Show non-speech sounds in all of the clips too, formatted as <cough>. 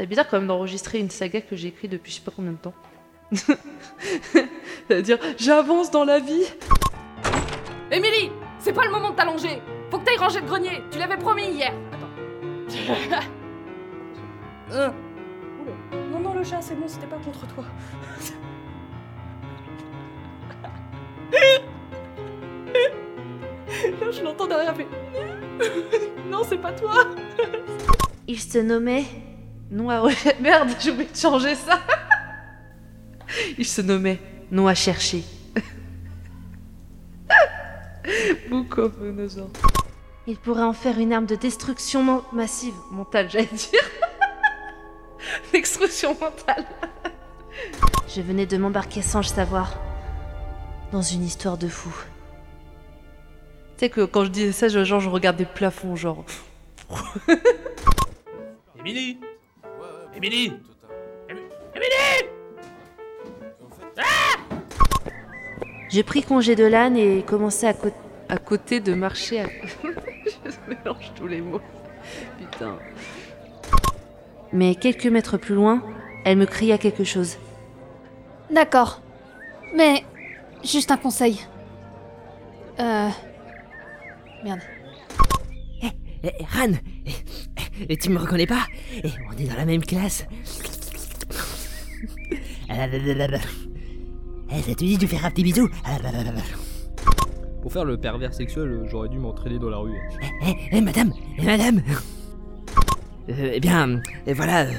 C'est bizarre quand même d'enregistrer une saga que j'ai écrite depuis je sais pas combien de temps. <laughs> C'est-à-dire, j'avance dans la vie. Émilie C'est pas le moment de t'allonger Faut que t'ailles ranger le grenier Tu l'avais promis hier Attends. Euh. Non, non, le chat, c'est bon, c'était pas contre toi. <laughs> Là, je l'entends derrière, mais. <laughs> non, c'est pas toi Il se nommait. Non à <laughs> Merde, j'ai oublié de changer ça. Il se nommait chercher. <laughs> Bucophenosaure. Il pourrait en faire une arme de destruction massive. Mentale, j'allais dire. <laughs> Destruction mentale. Je venais de m'embarquer sans le savoir. Dans une histoire de fou. Tu sais que quand je disais ça, genre, je regardais le plafond, genre. Émilie Émilie J'ai pris congé de l'âne et commencé à, à côté de marcher à... <laughs> Je mélange tous les mots. Putain. Mais quelques mètres plus loin, elle me cria quelque chose. D'accord. Mais juste un conseil. Euh. Merde. Eh, Ran, eh, eh, tu me reconnais pas Eh, On est dans la même classe. Ah, Eh, ça te dit de faire un petit bisou Ah, Pour faire le pervers sexuel, j'aurais dû m'entraîner dans la rue. Eh, eh, madame Eh, madame Euh, Eh bien, euh, voilà. euh,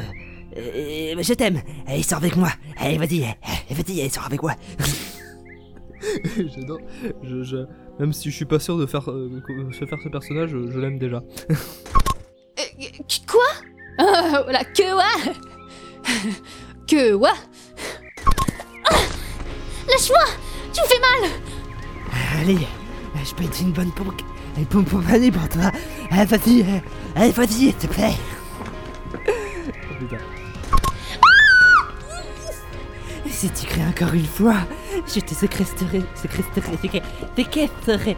euh, je t'aime. Allez, sors avec moi. Allez, vas-y. eh, Vas-y, sors avec moi. <laughs> J'adore. Je, je- Même si je suis pas sûr de faire, euh, se faire ce personnage, je, je l'aime déjà. <laughs> Euh, Euh, Voilà, que quoi Que Ah Lâche-moi Tu me fais mal Allez, je peux être une bonne pompe. Une pompe pour pour toi. Allez, vas-y. euh, Allez, vas-y, s'il te plaît. Oh, putain. Si tu cries encore une fois, je te séquestrerai, séquestrerai, séquestrerai.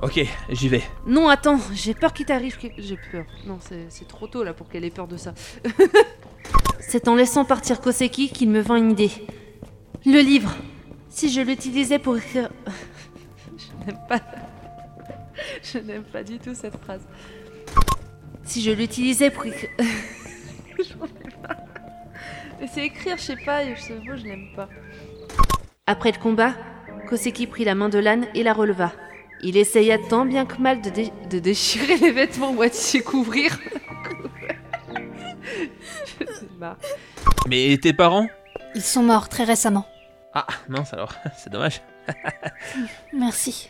Ok, j'y vais. Non, attends, j'ai peur qu'il t'arrive. J'ai peur. Non, c'est c'est trop tôt là pour qu'elle ait peur de ça. <laughs> c'est en laissant partir Koseki qu'il me vint une idée. Le livre. Si je l'utilisais pour écrire... <laughs> je n'aime pas... <laughs> je n'aime pas du tout cette phrase. Si je l'utilisais pour écrire... J'en ai pas. Mais c'est écrire, je sais pas, et ce mot, je n'aime pas. Après le combat, Koseki prit la main de l'âne et la releva. Il essaya tant bien que mal de, dé- de déchirer les vêtements moitié couvrir. Je sais pas. Mais tes parents? Ils sont morts très récemment. Ah, mince alors, <laughs> c'est dommage. Merci.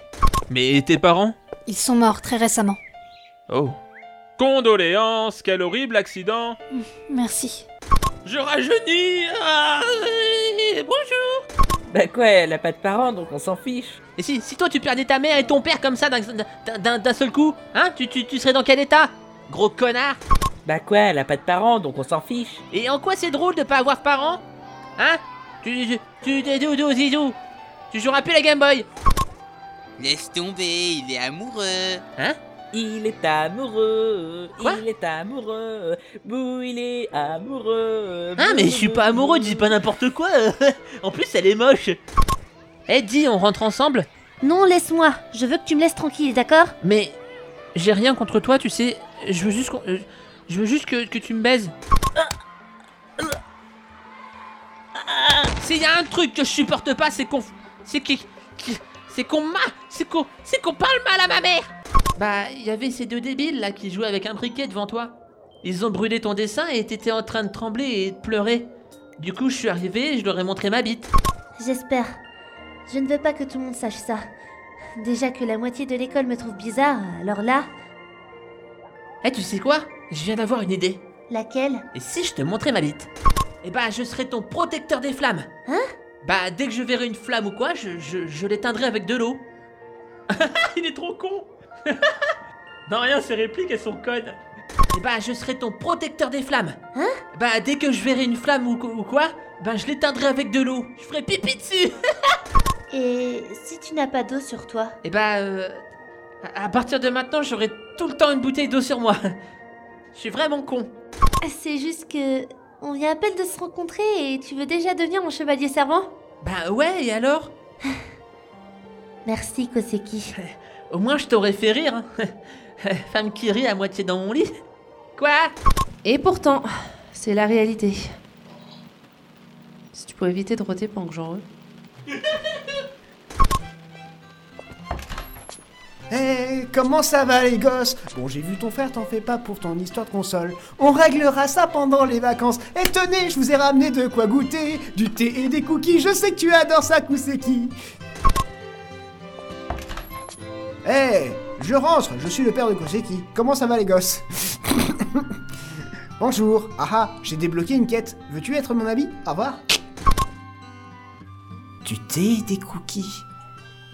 Mais tes parents? Ils sont morts très récemment. Oh. Condoléances, quel horrible accident Merci. Je rajeunis ah, Bonjour Bah quoi, elle a pas de parents, donc on s'en fiche. Et si, si toi tu perdais ta mère et ton père comme ça d'un- seul coup, hein, tu, tu, tu serais dans quel état? Gros connard Bah quoi, elle a pas de parents, donc on s'en fiche. Et en quoi c'est drôle de pas avoir de parents? Hein? Tu, tu, tu, tu, tu, tu, zizou Tu joueras plus la Game Boy Laisse tomber, il est amoureux. Hein? Il est amoureux, Quoi il est amoureux, bouh, il est amoureux. Hein, mais je suis pas amoureux, dis pas n'importe quoi <laughs> En plus, elle est moche Eh, dis, on rentre ensemble? Non, laisse-moi. Je veux que tu me laisses tranquille, d'accord? Mais j'ai rien contre toi, tu sais. Je veux juste euh, je veux juste que, que tu me baises. S'il y a un truc que je supporte pas, c'est qu'on c'est qui c'est qu'on m'a c'est qu'on c'est qu'on parle mal à ma mère. Bah, il y avait ces deux débiles là qui jouaient avec un briquet devant toi. Ils ont brûlé ton dessin et t'étais en train de trembler et de pleurer. Du coup, je suis arrivé et je leur ai montré ma bite. J'espère. Je ne veux pas que tout le monde sache ça. Déjà que la moitié de l'école me trouve bizarre, alors là, Eh, tu sais quoi? Je viens d'avoir une idée. laquelle? Et si je te montrais ma bite? Eh bah, je serais ton protecteur des flammes. Hein? Bah, dès que je verrai une flamme ou quoi, je, je, je l'éteindrai avec de l'eau. <laughs> Il est trop con <laughs> Non, rien, ces répliques, elles sont connes. Eh bah, je serai ton protecteur des flammes. Hein? Bah, dès que je verrai une flamme ou, quoi, bah, je l'éteindrai avec de l'eau. Je ferai pipi dessus. <laughs> Et si tu n'as pas d'eau sur toi? Eh bah, euh, à à partir de maintenant, j'aurai tout le temps une bouteille d'eau sur moi. Je suis vraiment con. C'est juste que. On vient à peine de se rencontrer et tu veux déjà devenir mon chevalier servant? Bah ouais, et alors? <laughs> Merci, Koseki. Au moins je t'aurais fait rire. hein. <laughs> Femme qui rit à moitié dans mon lit. Quoi? Et pourtant, c'est la réalité. Si tu pouvais éviter de roter pendant que j'en re. Eh, comment ça va les gosses? Bon, j'ai vu ton frère, t'en fais pas pour ton histoire de console. On réglera ça pendant les vacances. Et tenez, je vous ai ramené de quoi goûter. Du thé et des cookies, je sais que tu adores ça, Kuseki. Eh, je rentre, je suis le père de Koseki. Comment ça va les gosses <laughs> Bonjour, ah ah, j'ai débloqué une quête. Veux-tu être mon ami? Au revoir. Du thé et des cookies.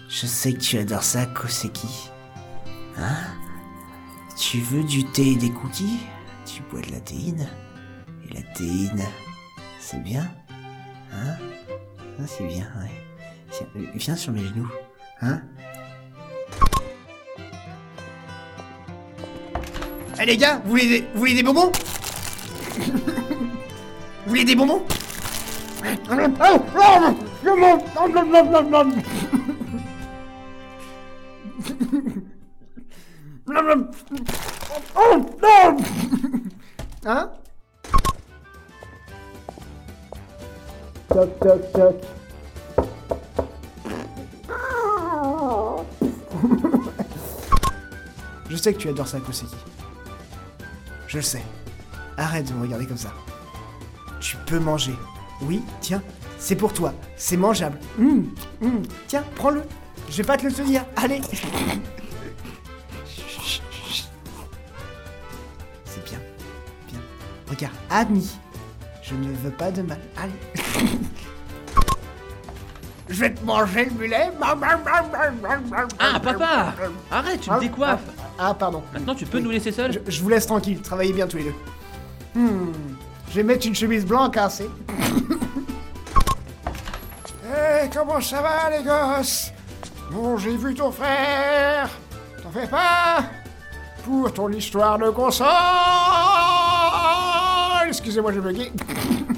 Je sais que tu adores ça, Koseki. Hein? Tu veux du thé et des cookies? Tu bois de la théine Et la théine, c'est bien Hein? Ah, c'est bien, ouais. Euh, viens sur mes genoux. Hein? Eh les gars, vous voulez des, vous voulez des bonbons Vous voulez des bonbons Hein Toc toc toc. Je sais que tu adores ça, Koseki. Je le sais. Arrête de me regarder comme ça. Tu peux manger. Oui, tiens, c'est pour toi. C'est mangeable. Hum, hum. Tiens, prends-le. Je vais pas te le tenir. Allez. C'est bien. Bien. Regarde, ami. Je ne veux pas de mal. Allez. Je vais te manger le mulet. Ah, papa Arrête, tu me décoiffes Ah, pardon. Maintenant, tu peux nous laisser seuls Je, je vous laisse tranquille, travaillez bien tous les deux. Hmm, je vais mettre une chemise blanche cassée. <laughs> Eh, comment ça va les gosses? Bon, j'ai vu ton frère. T'en fais pas Pour ton histoire de console Excusez-moi, j'ai bugué. <laughs>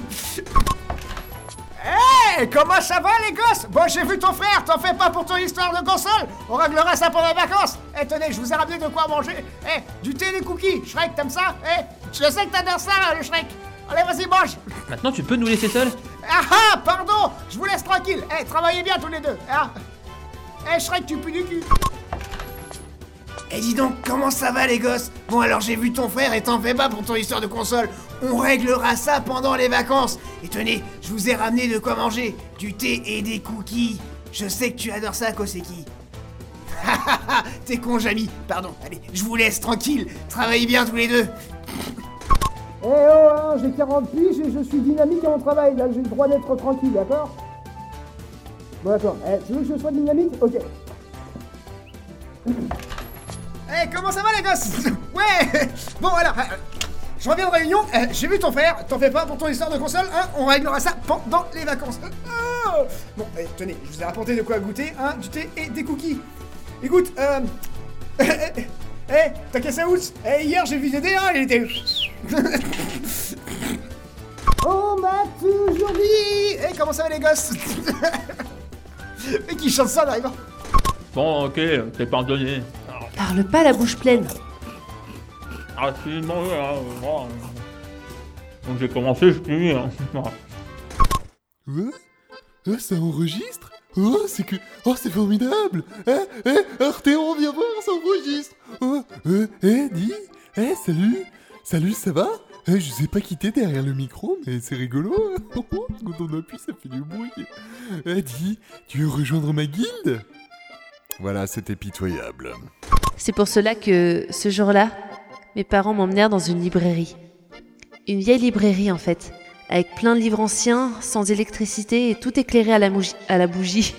Eh, comment ça va les gosses? Bon, j'ai vu ton frère, t'en fais pas pour ton histoire de console. On réglera ça pendant les vacances. Eh, tenez, je vous ai ramené de quoi manger. Eh, du thé et des cookies. Shrek, t'aimes ça? Eh, je sais que t'adores ça, le Shrek. Allez, vas-y, mange. <laughs> Maintenant, tu peux nous laisser seuls? Ah ah, pardon. Je vous laisse tranquille. Eh, travaillez bien tous les deux hein. Eh, Shrek, tu pues du cul. Eh, dis donc, comment ça va les gosses? Bon, alors j'ai vu ton frère et t'en fais pas pour ton histoire de console. On réglera ça pendant les vacances. Et tenez, je vous ai ramené de quoi manger. Du thé et des cookies. Je sais que tu adores ça, Koseki. <laughs> T'es con, Jamy. Pardon, allez, je vous laisse tranquille. Travaillez bien tous les deux. Eh oh, hein, j'ai 40 piges et je suis dynamique à mon travail. Là, j'ai le droit d'être tranquille, d'accord? Bon, d'accord. Eh, tu veux que je sois dynamique? Ok. Eh, comment ça va, les gosses? Ouais Bon, alors... euh, je reviens de réunion, euh, j'ai vu ton frère, t'en fais pas pour ton histoire de console, hein, on réglera ça pendant les vacances. Ah bon, eh, tenez, je vous ai rapporté de quoi goûter, hein, du thé et des cookies. Écoute, euh... <laughs> Eh, eh, t'as cassé où Eh, hier j'ai vu Dédé, hein, il était... <laughs> On m'a toujours dit Eh, comment ça va les gosses <laughs> Mais qui chante ça en arrivant Bon, ok, t'es pardonné. Parle pas la bouche pleine. Ah, euh, bon, euh, Donc j'ai commencé, je finis. hein. Ouais Ah, ça enregistre? Oh, c'est que... Oh, c'est formidable! Eh, eh, Arthéon, viens voir, ça enregistre! Oh, eh, dis Eh, salut! Salut, ça va? Eh, je sais pas quitter derrière le micro, mais c'est rigolo hein. <laughs> Quand on appuie, ça fait du bruit. Eh, dis, tu veux rejoindre ma guilde? Voilà, c'était pitoyable. C'est pour cela que, ce jour-là, mes parents m'emmenèrent dans une librairie. Une vieille librairie, en fait, avec plein de livres anciens, sans électricité et tout éclairé à la, mougi- à la bougie.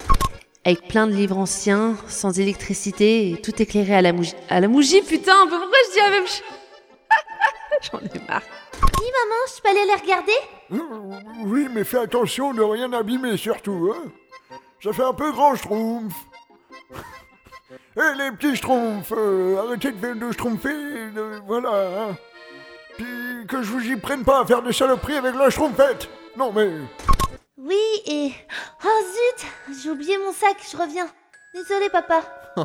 <laughs> avec plein de livres anciens, sans électricité et tout éclairé à la mougie. À la mougie, putain, mais pourquoi je dis la même chose? <laughs> J'en ai marre. Oui, maman, je peux aller les regarder? Oui, mais fais attention de rien abîmer surtout, hein Ça fait un peu grand schtroumpf Eh les petits schtroumpfs, euh, arrêtez de, de schtroumpfer, euh, voilà. hein. Puis que je vous y prenne pas à faire des saloperies avec la schtroumpfette. Non mais... Oui, et... Oh zut J'ai oublié mon sac, je reviens. Désolé, papa. <laughs>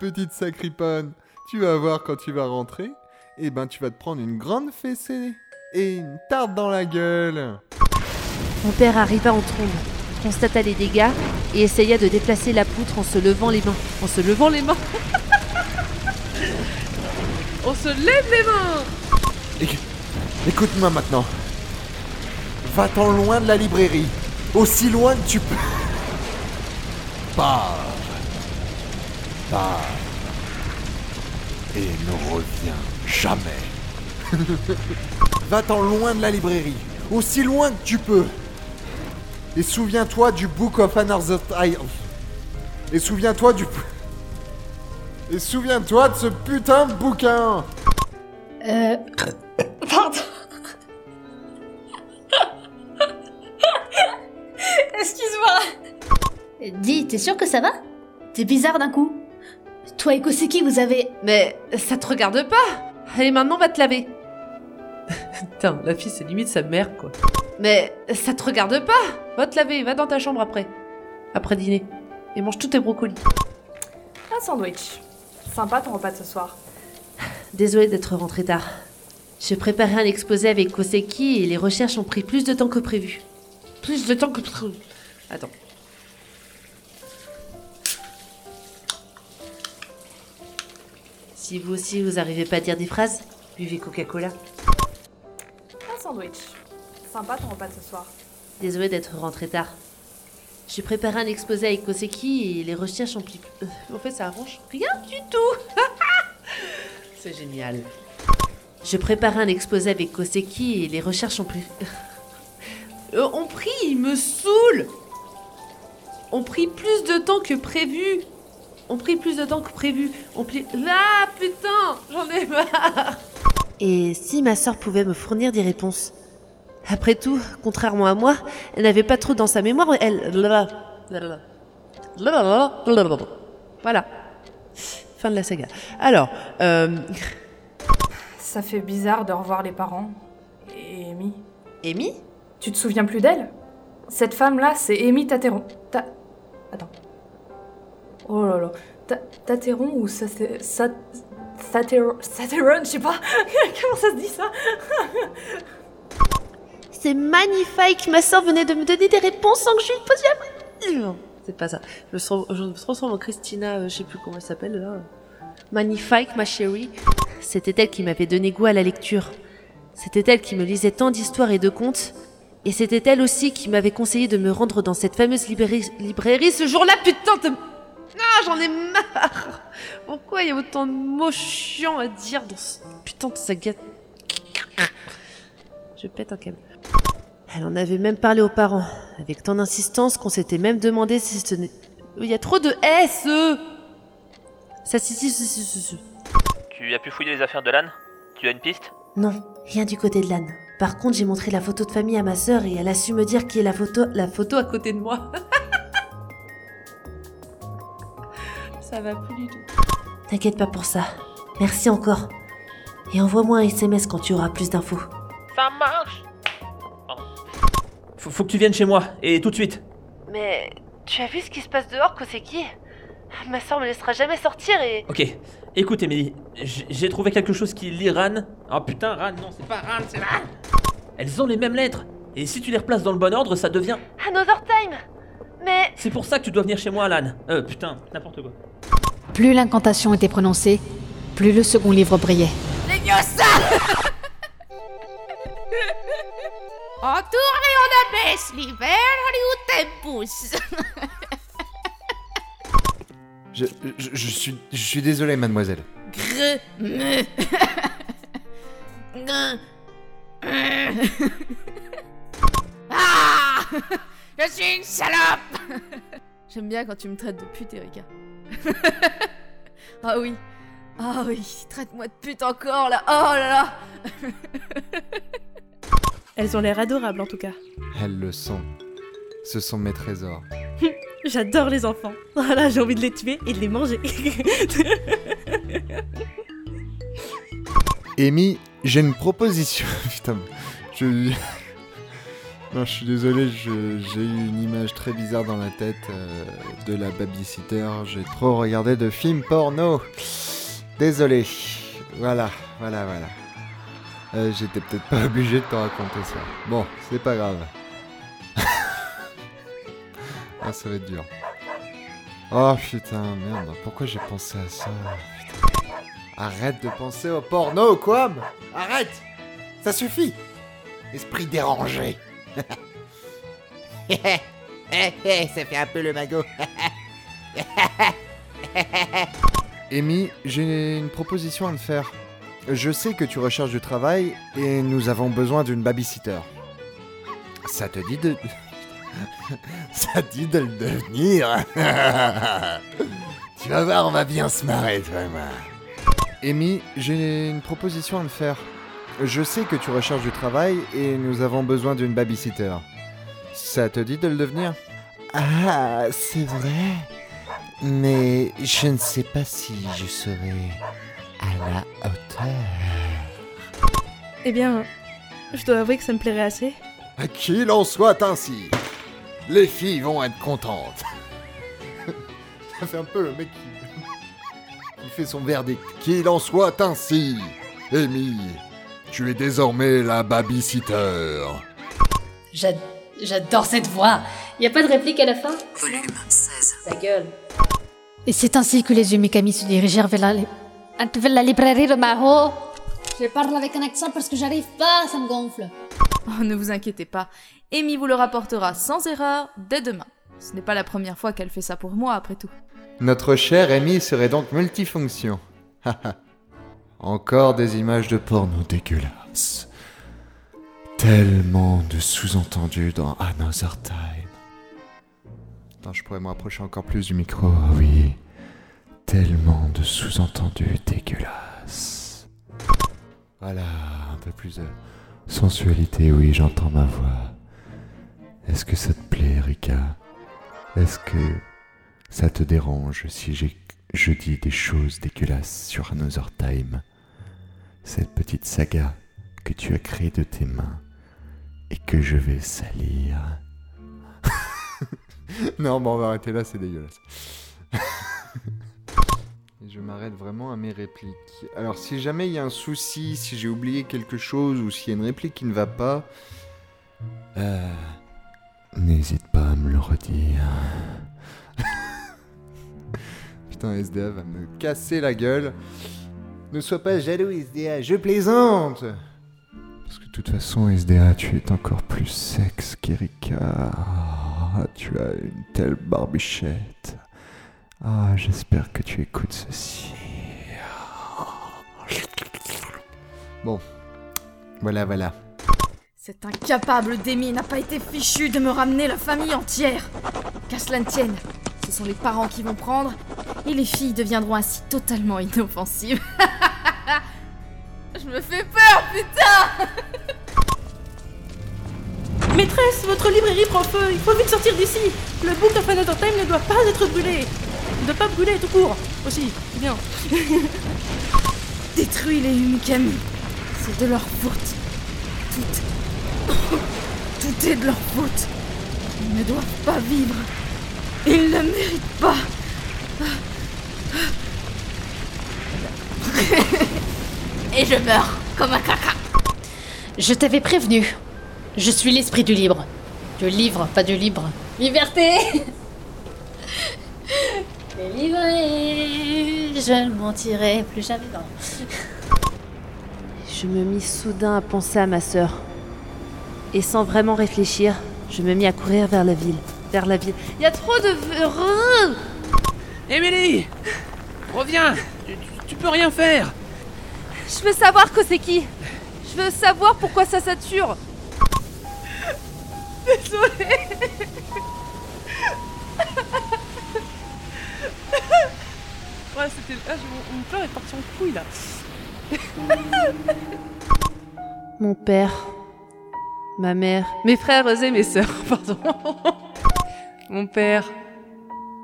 Petite sacripone, tu vas voir quand tu vas rentrer, eh ben tu vas te prendre une grande fessée et une tarte dans la gueule. Mon père arriva en trombe, constata les dégâts et essaya de déplacer la poutre en se levant les mains. En se levant les mains <laughs> On se lève les mains Éc- Écoute-moi maintenant. Va-t'en loin de la librairie. Aussi loin que tu peux. <laughs> Pars. Pars. Et ne reviens jamais. <laughs> Va-t'en loin de la librairie. Aussi loin que tu peux. Et souviens-toi du Book of Another Time. Et souviens-toi du... Et souviens-toi de ce putain de bouquin. Euh. Pardon <laughs> Excuse-moi Dis, t'es sûr que ça va? T'es bizarre d'un coup. Toi et Koseki, vous avez? Mais ça te regarde pas Allez, maintenant, va te laver. <laughs> Putain, la fille, c'est limite sa mère, quoi. Mais ça te regarde pas Va te laver, va dans ta chambre après. Après dîner. Et mange tous tes brocolis. Un sandwich. Sympa ton repas de ce soir. Désolée d'être rentrée tard. Je préparais un exposé avec Koseki et les recherches ont pris plus de temps que prévu. Plus de temps que prévu. Attends. Si vous aussi vous arrivez pas à dire des phrases, buvez Coca-Cola. Un sandwich. Sympa ton repas de ce soir. Désolée d'être rentrée tard. J'ai préparé un exposé avec Koseki et les recherches ont pris. Euh, en fait, ça arrange rien du tout. <laughs> C'est génial. Je préparais un exposé avec Koseki et les recherches ont pris. <laughs> Euh, ont pris, il me saoule. Ont pris plus de temps que prévu. Ont pris plus de temps que prévu. Ont pris. Là, putain, j'en ai marre. Et si ma sœur pouvait me fournir des réponses? Après tout, contrairement à moi, elle n'avait pas trop dans sa mémoire, elle... Voilà. Fin de la saga. Alors, euh... Ça fait bizarre de revoir les parents. Et Amy. Amy Tu te souviens plus d'elle Cette femme-là, c'est Amy Tateron. Ta... Attends. Oh là là. Ta- Tateron ou ça c'est... Ça... Tateron... Tateron, je sais pas. Comment ça se dit ça C'est magnifique, ma soeur venait de me donner des réponses sans que je lui pose la Non, c'est pas ça. Je me, sens- je me transforme en Christina, euh, je sais plus comment elle s'appelle là. Magnifique, ma chérie. C'était elle qui m'avait donné goût à la lecture. C'était elle qui me lisait tant d'histoires et de contes. Et c'était elle aussi qui m'avait conseillé de me rendre dans cette fameuse librairie, librairie ce jour-là, putain de... Ah, j'en ai marre Pourquoi il y a autant de mots chiants à dire dans ce putain de saga? Je pète un câble. Elle en avait même parlé aux parents, avec tant d'insistance qu'on s'était même demandé si ce n'est... Il y a trop de S euh. Ça si si si si si, si. Tu as pu fouiller les affaires de l'âne Tu as une piste? Non, rien du côté de l'âne. Par contre, j'ai montré la photo de famille à ma sœur et elle a su me dire qui est la photo, la photo à côté de moi. <laughs> ça va plus du tout. T'inquiète pas pour ça. Merci encore. Et envoie-moi un SMS quand tu auras plus d'infos. Ça marche Faut, faut que tu viennes chez moi, et tout de suite. Mais tu as vu ce qui se passe dehors, Koseki? Ma sœur me laissera jamais sortir et... Ok, écoute Emily, j'ai trouvé quelque chose qui lit Ran. Oh putain, Ran, non, c'est pas Ran, c'est Ran Elles ont les mêmes lettres, et si tu les replaces dans le bon ordre, ça devient... Another time Mais... C'est pour ça que tu dois venir chez moi, Alan. Euh, putain, n'importe quoi. Plus l'incantation était prononcée, plus le second livre brillait. Les <laughs> ça On tourne et on abaisse l'hiver tempus. <laughs> Je, je, je suis, je suis désolé, mademoiselle. Gre... me. Gre- Ah Je suis une salope <laughs> J'aime bien quand tu me traites de pute, Erika. <laughs> ah oui. Ah oui, traite-moi de pute encore là. Oh là là. Elles ont l'air adorables en tout cas. Elles le sont. Ce sont mes trésors. <laughs> J'adore les enfants. <laughs> Voilà, j'ai envie de les tuer et de les manger. <laughs> Amy, j'ai une proposition. Putain, je. Non, je suis désolé, j'ai eu une image très bizarre dans la tête euh, de la babysitter. J'ai trop regardé de films porno. Désolé. Voilà, voilà, voilà. Euh, J'étais peut-être pas <laughs> obligé de te raconter ça. Bon, c'est pas grave. <laughs> ah, ça va être dur. Oh putain, merde, pourquoi j'ai pensé à ça Putain. Arrête de penser au porno, quoi Arrête Ça suffit Esprit dérangé Eh, <laughs> eh, ça fait un peu le magot. Amy, j'ai une proposition à te faire. Je sais que tu recherches du travail et nous avons besoin d'une babysitter. Ça te dit de... <laughs> Ça te dit de le devenir <laughs> Tu vas voir, on va bien se marrer, toi et moi. Amy, j'ai une proposition à te faire. Je sais que tu recherches du travail et nous avons besoin d'une babysitter. Ça te dit de le devenir? Ah, c'est vrai. Mais je ne sais pas si je serai à la hauteur. eh bien, je dois avouer que ça me plairait assez. Qu'il en soit ainsi. Les filles vont être contentes. <laughs> Ça fait un peu le mec qui, qui fait son verdict. Qu'il en soit ainsi. Amy, tu es désormais la babysitter. J'a- J'adore cette voix. Y a pas de réplique à la fin? Volume 16. Ta gueule. Et c'est ainsi que les yeux Mikami se dirigèrent vers la, li- vers la librairie de Maro. Je parle avec un accent parce que j'arrive pas, ça me gonfle. Oh, ne vous inquiétez pas, Amy vous le rapportera sans erreur dès demain. Ce n'est pas la première fois qu'elle fait ça pour moi, après tout. Notre chère Amy serait donc multifonction. <laughs> Encore des images de porno dégueulasses. Tellement de sous-entendus dans Another Time. Attends, je pourrais me rapprocher encore plus du micro, ah oui. Tellement de sous-entendus dégueulasses. Voilà, un peu plus de sensualité, oui, j'entends ma voix. Est-ce que ça te plaît, Rika Est-ce que ça te dérange si j'ai- je dis des choses dégueulasses sur Another Time? Cette petite saga que tu as créée de tes mains et que je vais salir. <laughs> non, bon, on va arrêter là, c'est dégueulasse. Je m'arrête vraiment à mes répliques. Alors, si jamais il y a un souci, si j'ai oublié quelque chose ou s'il y a une réplique qui ne va pas, euh, n'hésite pas à me le redire. <laughs> Putain, SDA va me casser la gueule. Ne sois pas jaloux, SDA, je plaisante. Parce que de toute façon, SDA, tu es encore plus sexe qu'Erika. Ah, tu as une telle barbichette. Ah, j'espère que tu écoutes ceci. Bon, voilà, voilà. Cet incapable d'Amy n'a pas été fichu de me ramener la famille entière. Qu'à cela ne tienne, ce sont les parents qui vont prendre, et les filles deviendront ainsi totalement inoffensives. <laughs> Je me fais peur, putain <laughs> Maîtresse, votre librairie prend feu. Il faut vite sortir d'ici. Le book of Another Time ne doit pas être brûlé. Ne doit pas brûler tout court. Aussi, bien. Détruis-les, Mikami. C'est de leur faute. Tout... Tout est de leur faute. Ils ne doivent pas vivre. Ils ne méritent pas. Et je meurs comme un caca. Je t'avais prévenu. Je suis l'esprit du libre. Du livre, pas du libre. Liberté Délivré, je ne mentirai plus jamais. Non. Je me mis soudain à penser à ma sœur. Et sans vraiment réfléchir, je me mis à courir vers la ville. Vers la ville. Il y a trop de... Émilie Reviens tu, tu- tu peux rien faire Je veux savoir que c'est qui. Je veux savoir pourquoi ça sature. Désolée. Ouais, c'était. Ah, je- mon cœur est parti en couille là. <laughs> Mon père, ma mère, mes frères et mes sœurs, <laughs> pardon. Mon père,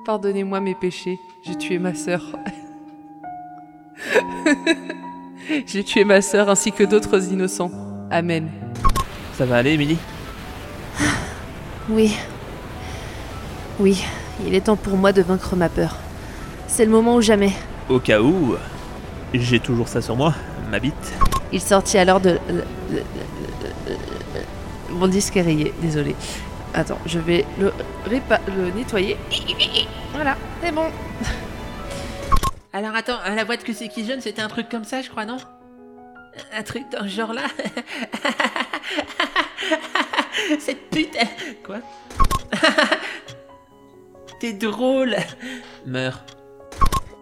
Pardonnez-moi mes péchés. J'ai tué ma sœur. <laughs> J'ai tué ma sœur ainsi que d'autres innocents. Amen. Ça va aller, Émilie? Oui. Oui, il est temps pour moi de vaincre ma peur. C'est le moment ou jamais. Au cas où, j'ai toujours ça sur moi, ma bite. Il sortit alors de... Mon disque est rayé, désolé. Attends, je vais le, répa- le nettoyer. Voilà, c'est bon. Alors attends, la boîte que c'est qui jeune, c'était un truc comme ça, je crois, non? Un truc dans ce genre-là? <laughs> Cette pute Quoi? <laughs> T'es drôle Meurs.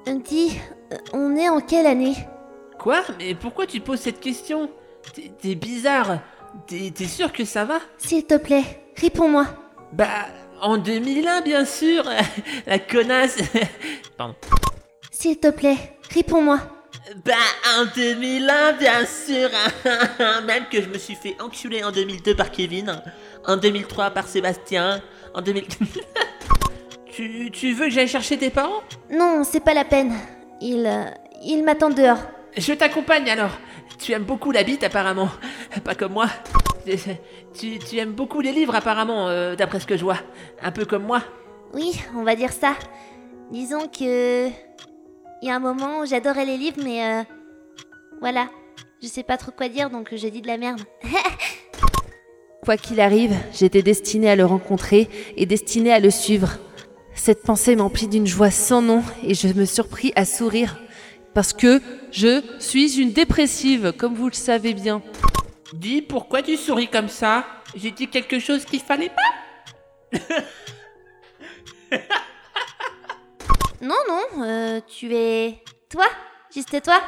Dis, euh, on est en quelle année Quoi? Mais pourquoi tu poses cette question? T'es- bizarre. T'es t'es sûr que ça va? S'il te plaît, réponds-moi. Bah, en 2001, bien sûr <laughs> La connasse <laughs> Pardon. S'il te plaît, réponds-moi. Bah, en 2001, bien sûr <laughs> Même que je me suis fait enculer en 2002 par Kevin, en 2003 par Sébastien, en 2000... tu, tu veux que j'aille chercher tes parents? Non, c'est pas la peine. Il. euh, il m'attend dehors. Je t'accompagne alors Tu aimes beaucoup la bite apparemment, pas comme moi. Tu, tu aimes beaucoup les livres apparemment, euh, d'après ce que je vois. Un peu comme moi. Oui, on va dire ça. Disons que. Il y a un moment où j'adorais les livres, mais. euh, Voilà. Je sais pas trop quoi dire, donc je dis de la merde. <laughs> Quoi qu'il arrive, j'étais destinée à le rencontrer et destinée à le suivre. Cette pensée m'emplit d'une joie sans nom et je me surpris à sourire. Parce que je suis une dépressive, comme vous le savez bien. Dis, pourquoi tu souris comme ça? J'ai dit quelque chose qu'il fallait pas? <laughs> Non, non, euh, tu es. Toi Juste toi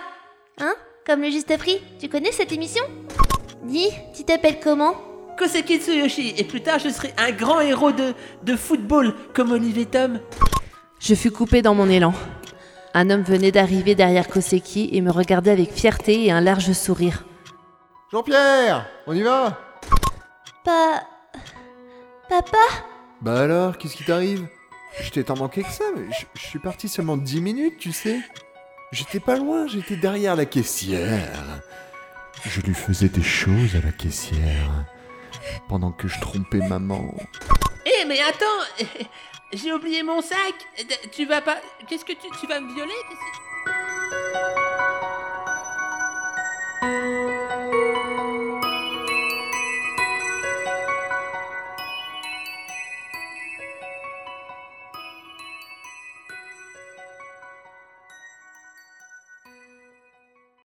Hein Comme le juste prix Tu connais cette émission? Dis, tu t'appelles comment? Koseki Tsuyoshi, et plus tard je serai un grand héros de, de football comme Olivier Tom. Je fus coupée dans mon élan. Un homme venait d'arriver derrière Koseki et me regardait avec fierté et un large sourire. Jean-Pierre, on y va? Pa. Papa? Bah alors, qu'est-ce qui t'arrive? Je t'ai tant manqué que ça, mais je, je suis parti seulement 10 minutes, tu sais. J'étais pas loin, j'étais derrière la caissière. Je lui faisais des choses à la caissière. Pendant que je trompais maman. Eh mais attends <laughs> J'ai oublié mon sac Tu vas pas... Qu'est-ce que tu... Tu vas me violer